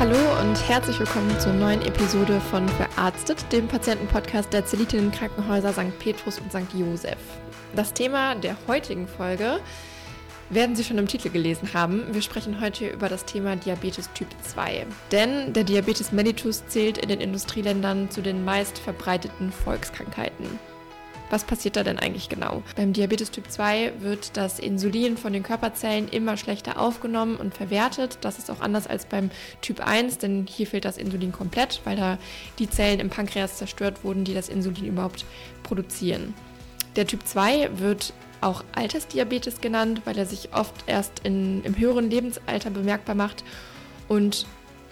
Hallo und herzlich willkommen zur neuen Episode von Verarztet, dem Patientenpodcast der Zelitinnen Krankenhäuser St. Petrus und St. Josef. Das Thema der heutigen Folge werden Sie schon im Titel gelesen haben. Wir sprechen heute über das Thema Diabetes Typ 2. Denn der Diabetes mellitus zählt in den Industrieländern zu den meist verbreiteten Volkskrankheiten. Was passiert da denn eigentlich genau? Beim Diabetes Typ 2 wird das Insulin von den Körperzellen immer schlechter aufgenommen und verwertet. Das ist auch anders als beim Typ 1, denn hier fehlt das Insulin komplett, weil da die Zellen im Pankreas zerstört wurden, die das Insulin überhaupt produzieren. Der Typ 2 wird auch Altersdiabetes genannt, weil er sich oft erst in, im höheren Lebensalter bemerkbar macht und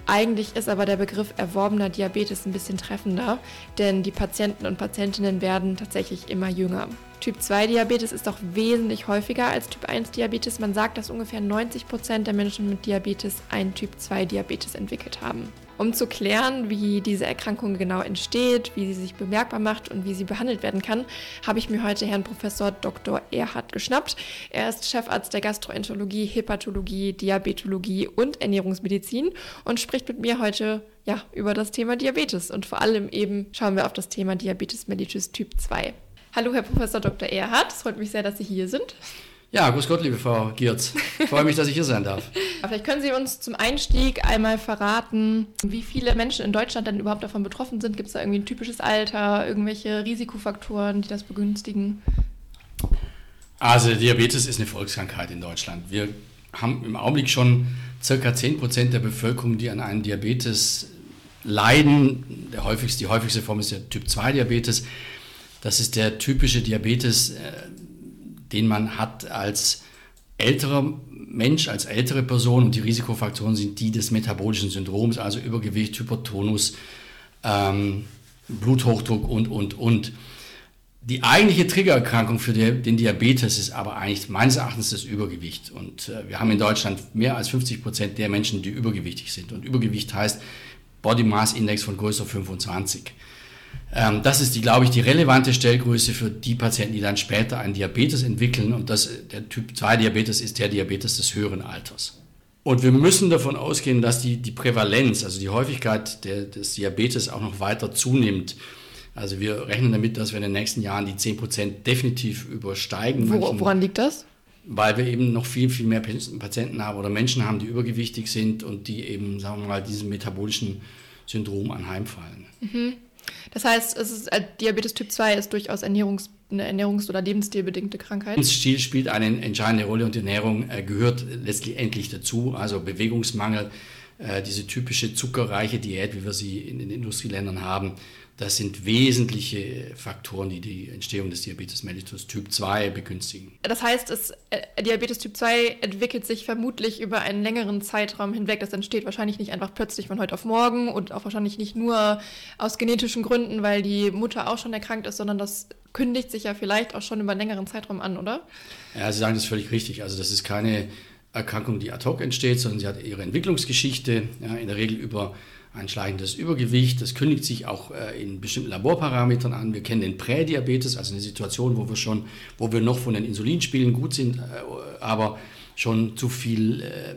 eigentlich ist aber der Begriff erworbener Diabetes ein bisschen treffender, denn die Patienten und Patientinnen werden tatsächlich immer jünger. Typ 2 Diabetes ist auch wesentlich häufiger als Typ 1 Diabetes. Man sagt, dass ungefähr 90 Prozent der Menschen mit Diabetes einen Typ 2 Diabetes entwickelt haben. Um zu klären, wie diese Erkrankung genau entsteht, wie sie sich bemerkbar macht und wie sie behandelt werden kann, habe ich mir heute Herrn Professor Dr. Erhard geschnappt. Er ist Chefarzt der Gastroenterologie, Hepatologie, Diabetologie und Ernährungsmedizin und spricht mit mir heute ja, über das Thema Diabetes und vor allem eben schauen wir auf das Thema Diabetes mellitus Typ 2. Hallo, Herr Professor Dr. Erhard. Es freut mich sehr, dass Sie hier sind. Ja, grüß Gott, liebe Frau Giertz. Ich freue mich, dass ich hier sein darf. Vielleicht können Sie uns zum Einstieg einmal verraten, wie viele Menschen in Deutschland denn überhaupt davon betroffen sind. Gibt es da irgendwie ein typisches Alter, irgendwelche Risikofaktoren, die das begünstigen? Also Diabetes ist eine Volkskrankheit in Deutschland. Wir haben im Augenblick schon circa 10% der Bevölkerung, die an einem Diabetes leiden. Der häufigste, die häufigste Form ist der Typ-2-Diabetes. Das ist der typische Diabetes, äh, den man hat als älterer Mensch, als ältere Person und die Risikofaktoren sind die des metabolischen Syndroms, also Übergewicht, Hypertonus, ähm, Bluthochdruck und, und, und. Die eigentliche Triggererkrankung für den Diabetes ist aber eigentlich meines Erachtens das Übergewicht. Und äh, wir haben in Deutschland mehr als 50 Prozent der Menschen, die übergewichtig sind. Und Übergewicht heißt Body Mass Index von größer 25. Ähm, das ist, die, glaube ich, die relevante Stellgröße für die Patienten, die dann später einen Diabetes entwickeln. Und das, der Typ 2 Diabetes ist der Diabetes des höheren Alters. Und wir müssen davon ausgehen, dass die, die Prävalenz, also die Häufigkeit der, des Diabetes auch noch weiter zunimmt. Also wir rechnen damit, dass wir in den nächsten Jahren die 10% definitiv übersteigen. Wo, woran liegt das? Weil wir eben noch viel, viel mehr Patienten haben oder Menschen haben, die übergewichtig sind und die eben, sagen wir mal, diesem metabolischen Syndrom anheimfallen. Mhm. Das heißt, ist, äh, Diabetes Typ 2 ist durchaus Ernährungs, eine ernährungs- oder lebensstilbedingte Krankheit. Lebensstil spielt eine entscheidende Rolle und Ernährung äh, gehört letztlich endlich dazu. Also Bewegungsmangel, diese typische zuckerreiche Diät, wie wir sie in den Industrieländern haben, das sind wesentliche Faktoren, die die Entstehung des Diabetes mellitus Typ 2 begünstigen. Das heißt, es, äh, Diabetes Typ 2 entwickelt sich vermutlich über einen längeren Zeitraum hinweg. Das entsteht wahrscheinlich nicht einfach plötzlich von heute auf morgen und auch wahrscheinlich nicht nur aus genetischen Gründen, weil die Mutter auch schon erkrankt ist, sondern das kündigt sich ja vielleicht auch schon über einen längeren Zeitraum an, oder? Ja, Sie sagen das völlig richtig. Also das ist keine Erkrankung, die ad hoc entsteht, sondern sie hat ihre Entwicklungsgeschichte, ja, in der Regel über ein schleichendes Übergewicht. Das kündigt sich auch äh, in bestimmten Laborparametern an. Wir kennen den Prädiabetes, also eine Situation, wo wir schon, wo wir noch von den Insulinspielen gut sind, äh, aber schon zu viel, äh,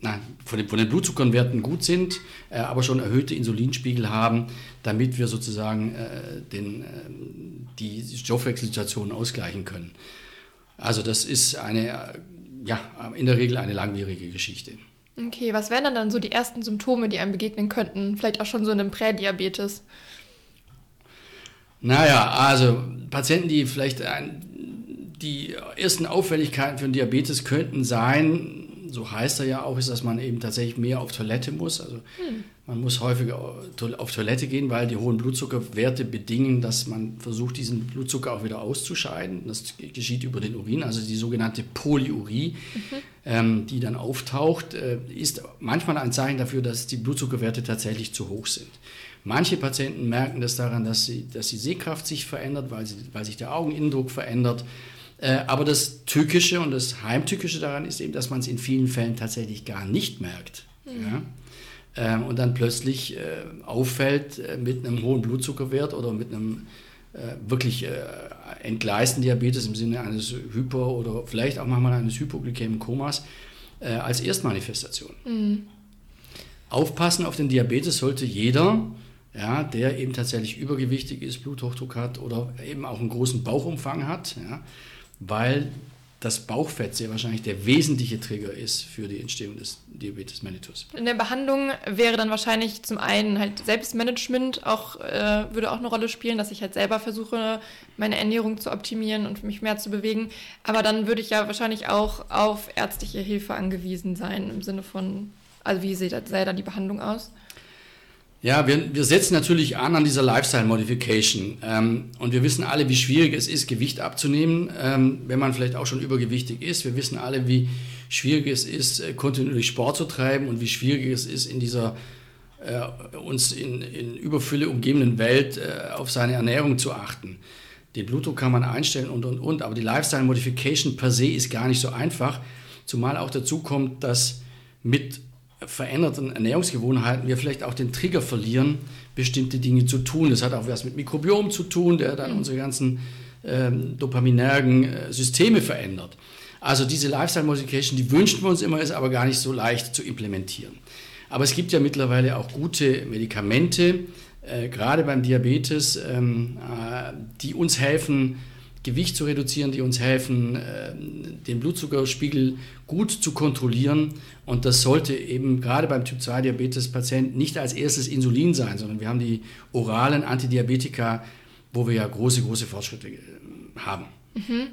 nein, von den, von den Blutzuckerwerten gut sind, aber schon erhöhte Insulinspiegel haben, damit wir sozusagen den, die Stoffwechselsituation ausgleichen können. Also das ist eine, ja, in der Regel eine langwierige Geschichte. Okay, was wären dann so die ersten Symptome, die einem begegnen könnten? Vielleicht auch schon so in einem Prädiabetes? Naja, also Patienten, die vielleicht ein, die ersten Auffälligkeiten für einen Diabetes könnten sein, so heißt er ja auch, ist, dass man eben tatsächlich mehr auf Toilette muss. Also hm. Man muss häufiger auf Toilette gehen, weil die hohen Blutzuckerwerte bedingen, dass man versucht, diesen Blutzucker auch wieder auszuscheiden. Das geschieht über den Urin, also die sogenannte Polyurie, mhm. ähm, die dann auftaucht, äh, ist manchmal ein Zeichen dafür, dass die Blutzuckerwerte tatsächlich zu hoch sind. Manche Patienten merken das daran, dass, sie, dass die Sehkraft sich verändert, weil, sie, weil sich der Augeninnendruck verändert. Äh, aber das Tückische und das Heimtückische daran ist eben, dass man es in vielen Fällen tatsächlich gar nicht merkt. Mhm. Ja? Ähm, und dann plötzlich äh, auffällt äh, mit einem hohen Blutzuckerwert oder mit einem wirklich entgleisten Diabetes im Sinne eines Hyper- oder vielleicht auch manchmal eines hypoglykämischen Komas als Erstmanifestation. Mhm. aufpassen auf den Diabetes sollte jeder, ja, der eben tatsächlich übergewichtig ist, Bluthochdruck hat oder eben auch einen großen Bauchumfang hat, ja, weil das Bauchfett sehr wahrscheinlich der wesentliche Trigger ist für die Entstehung des Diabetes mellitus. In der Behandlung wäre dann wahrscheinlich zum einen halt Selbstmanagement auch äh, würde auch eine Rolle spielen, dass ich halt selber versuche, meine Ernährung zu optimieren und mich mehr zu bewegen. Aber dann würde ich ja wahrscheinlich auch auf ärztliche Hilfe angewiesen sein im Sinne von, also wie sähe da die Behandlung aus? Ja, wir, wir setzen natürlich an an dieser Lifestyle Modification. Ähm, und wir wissen alle, wie schwierig es ist, Gewicht abzunehmen, ähm, wenn man vielleicht auch schon übergewichtig ist. Wir wissen alle, wie schwierig es ist, äh, kontinuierlich Sport zu treiben und wie schwierig es ist, in dieser äh, uns in, in Überfülle umgebenden Welt äh, auf seine Ernährung zu achten. Den Blutdruck kann man einstellen und, und, und. Aber die Lifestyle Modification per se ist gar nicht so einfach. Zumal auch dazu kommt, dass mit veränderten Ernährungsgewohnheiten wir vielleicht auch den Trigger verlieren, bestimmte Dinge zu tun. Das hat auch was mit Mikrobiom zu tun, der dann mhm. unsere ganzen ähm, dopaminergen äh, Systeme verändert. Also diese Lifestyle Modification, die wünschen wir uns immer, ist aber gar nicht so leicht zu implementieren. Aber es gibt ja mittlerweile auch gute Medikamente, äh, gerade beim Diabetes, ähm, äh, die uns helfen, Gewicht zu reduzieren, die uns helfen, äh, den Blutzuckerspiegel gut zu kontrollieren. Und das sollte eben gerade beim Typ-2-Diabetes-Patienten nicht als erstes Insulin sein, sondern wir haben die oralen Antidiabetika, wo wir ja große, große Fortschritte äh, haben. Mhm.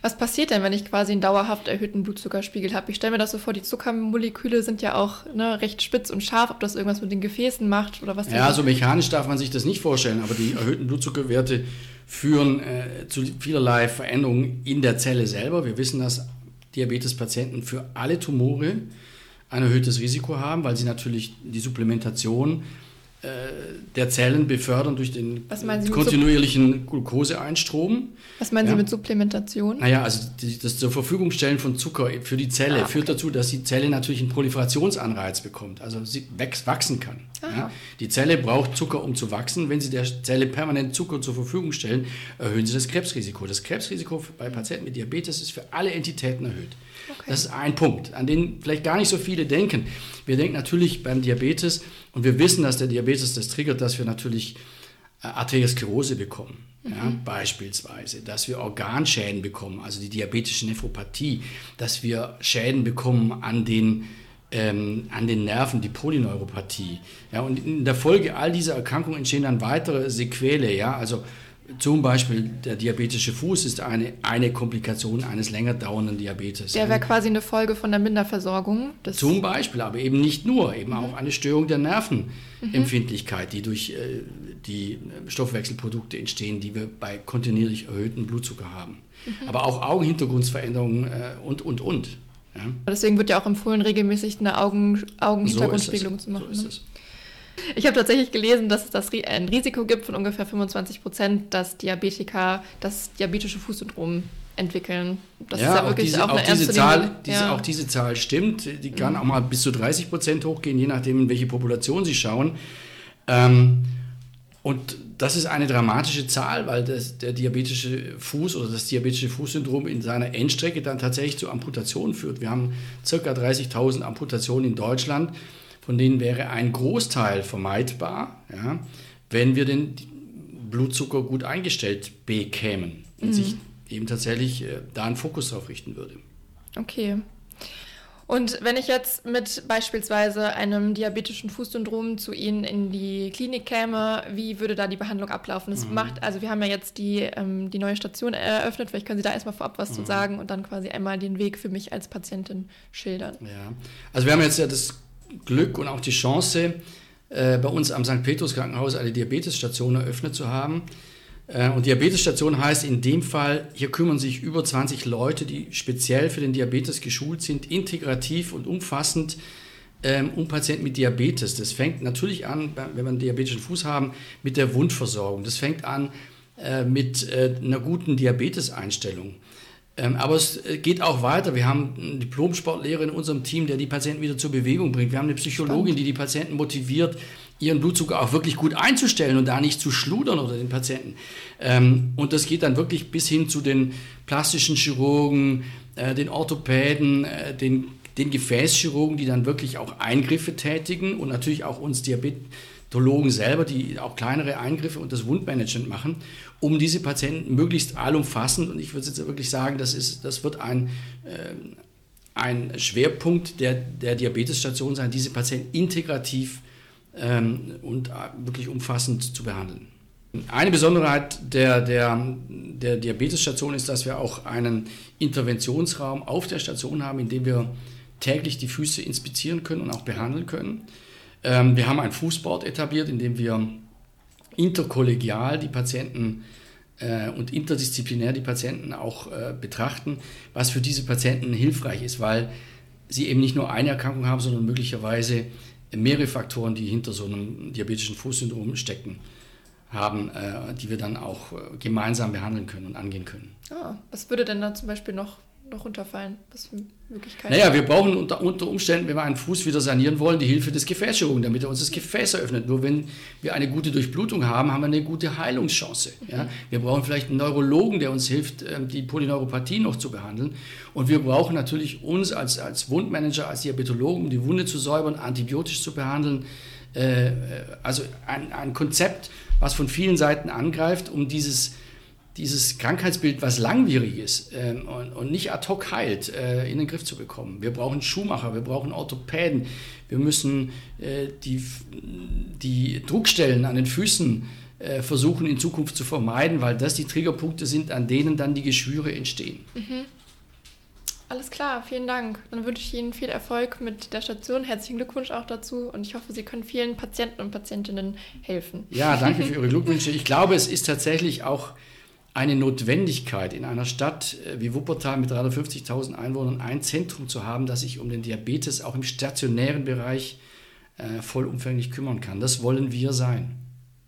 Was passiert denn, wenn ich quasi einen dauerhaft erhöhten Blutzuckerspiegel habe? Ich stelle mir das so vor, die Zuckermoleküle sind ja auch ne, recht spitz und scharf, ob das irgendwas mit den Gefäßen macht oder was. Ja, so mechanisch darf man sich das nicht vorstellen, aber die erhöhten Blutzuckerwerte führen äh, zu vielerlei Veränderungen in der Zelle selber. Wir wissen, dass Diabetespatienten für alle Tumore ein erhöhtes Risiko haben, weil sie natürlich die Supplementation der Zellen befördern durch den kontinuierlichen Glukoseeinstrom. Was meinen ja. Sie mit Supplementation? Naja, also die, das zur Verfügung stellen von Zucker für die Zelle ah, okay. führt dazu, dass die Zelle natürlich einen Proliferationsanreiz bekommt, also sie wächst, wachsen kann. Ja? Die Zelle braucht Zucker, um zu wachsen. Wenn Sie der Zelle permanent Zucker zur Verfügung stellen, erhöhen Sie das Krebsrisiko. Das Krebsrisiko bei Patienten mit Diabetes ist für alle Entitäten erhöht. Okay. Das ist ein Punkt, an den vielleicht gar nicht so viele denken. Wir denken natürlich beim Diabetes und wir wissen, dass der Diabetes das triggert, dass wir natürlich äh, Arteriosklerose bekommen. Mhm. Ja, beispielsweise, dass wir Organschäden bekommen, also die diabetische Nephropathie, dass wir Schäden bekommen an den, ähm, an den Nerven, die Polyneuropathie. Ja, und in der Folge all dieser Erkrankungen entstehen dann weitere Sequele, ja, also zum Beispiel der diabetische Fuß ist eine, eine Komplikation eines länger dauernden Diabetes. Der wäre quasi eine Folge von der Minderversorgung. Zum Beispiel, aber eben nicht nur, eben mhm. auch eine Störung der Nervenempfindlichkeit, die durch äh, die Stoffwechselprodukte entstehen, die wir bei kontinuierlich erhöhtem Blutzucker haben. Mhm. Aber auch Augenhintergrundveränderungen äh, und, und, und. Ja. Deswegen wird ja auch empfohlen, regelmäßig eine Augen, Augenhintergrundspiegelung so zu machen. So ist es. Ich habe tatsächlich gelesen, dass es das ein Risiko gibt von ungefähr 25 Prozent, dass Diabetiker das diabetische Fußsyndrom entwickeln. Das ja, ist ja wirklich diese, auch, eine auch diese Zahl, diese, ja. Auch diese Zahl stimmt. Die kann mhm. auch mal bis zu 30 Prozent hochgehen, je nachdem, in welche Population Sie schauen. Ähm, und das ist eine dramatische Zahl, weil das, der diabetische Fuß oder das diabetische Fußsyndrom in seiner Endstrecke dann tatsächlich zu Amputationen führt. Wir haben ca. 30.000 Amputationen in Deutschland von denen wäre ein Großteil vermeidbar, ja, wenn wir den Blutzucker gut eingestellt bekämen und mhm. sich eben tatsächlich äh, da einen Fokus drauf richten würde. Okay. Und wenn ich jetzt mit beispielsweise einem diabetischen Fußsyndrom zu Ihnen in die Klinik käme, wie würde da die Behandlung ablaufen? Das mhm. macht, also wir haben ja jetzt die, ähm, die neue Station eröffnet, vielleicht können Sie da erstmal vorab was mhm. zu sagen und dann quasi einmal den Weg für mich als Patientin schildern. Ja, also wir haben jetzt ja das Glück und auch die Chance, äh, bei uns am St. Petrus Krankenhaus eine Diabetesstation eröffnet zu haben. Äh, und Diabetesstation heißt in dem Fall, hier kümmern sich über 20 Leute, die speziell für den Diabetes geschult sind, integrativ und umfassend ähm, um Patienten mit Diabetes. Das fängt natürlich an, wenn wir einen diabetischen Fuß haben, mit der Wundversorgung. Das fängt an äh, mit einer guten Diabeteseinstellung. Ähm, aber es äh, geht auch weiter. Wir haben einen Diplomsportlehrer in unserem Team, der die Patienten wieder zur Bewegung bringt. Wir haben eine Psychologin, Spannend. die die Patienten motiviert, ihren Blutzucker auch wirklich gut einzustellen und da nicht zu schludern oder den Patienten. Ähm, und das geht dann wirklich bis hin zu den plastischen Chirurgen, äh, den Orthopäden, äh, den den Gefäßchirurgen, die dann wirklich auch Eingriffe tätigen und natürlich auch uns Diabetologen selber, die auch kleinere Eingriffe und das Wundmanagement machen, um diese Patienten möglichst allumfassend, und ich würde jetzt wirklich sagen, das, ist, das wird ein, äh, ein Schwerpunkt der, der Diabetesstation sein, diese Patienten integrativ ähm, und wirklich umfassend zu behandeln. Eine Besonderheit der, der, der Diabetesstation ist, dass wir auch einen Interventionsraum auf der Station haben, in dem wir täglich die Füße inspizieren können und auch behandeln können. Ähm, wir haben ein Fußboard etabliert, in dem wir interkollegial die Patienten äh, und interdisziplinär die Patienten auch äh, betrachten, was für diese Patienten hilfreich ist, weil sie eben nicht nur eine Erkrankung haben, sondern möglicherweise mehrere Faktoren, die hinter so einem diabetischen Fußsyndrom stecken haben, äh, die wir dann auch äh, gemeinsam behandeln können und angehen können. Ah, was würde denn da zum Beispiel noch, noch runterfallen? Was für Möglichkeiten? Naja, wir brauchen unter, unter Umständen, wenn wir einen Fuß wieder sanieren wollen, die Hilfe des Gefäßchirurgen, damit er uns das Gefäß eröffnet. Nur wenn wir eine gute Durchblutung haben, haben wir eine gute Heilungschance. Mhm. Ja? Wir brauchen vielleicht einen Neurologen, der uns hilft, ähm, die Polyneuropathie noch zu behandeln. Und wir brauchen natürlich uns als, als Wundmanager, als Diabetologen, um die Wunde zu säubern, antibiotisch zu behandeln. Äh, also ein, ein Konzept, was von vielen Seiten angreift, um dieses, dieses Krankheitsbild, was langwierig ist ähm, und, und, nicht ad hoc heilt, äh, in den Griff zu bekommen. Wir brauchen Schuhmacher, wir brauchen Orthopäden, wir müssen äh, die, die Druckstellen an den Füßen äh, versuchen in Zukunft zu vermeiden, weil das die Triggerpunkte sind, an denen dann die Geschwüre entstehen. Mhm. Alles klar, vielen Dank. Dann wünsche ich Ihnen viel Erfolg mit der Station. Herzlichen Glückwunsch auch dazu und ich hoffe, Sie können vielen Patienten und Patientinnen helfen. Ja, danke für Ihre Glückwünsche. Ich glaube, es ist tatsächlich auch eine Notwendigkeit in einer Stadt äh, wie Wuppertal mit 350.000 Einwohnern ein Zentrum zu haben, das sich um den Diabetes auch im stationären Bereich äh, vollumfänglich kümmern kann. Das wollen wir sein.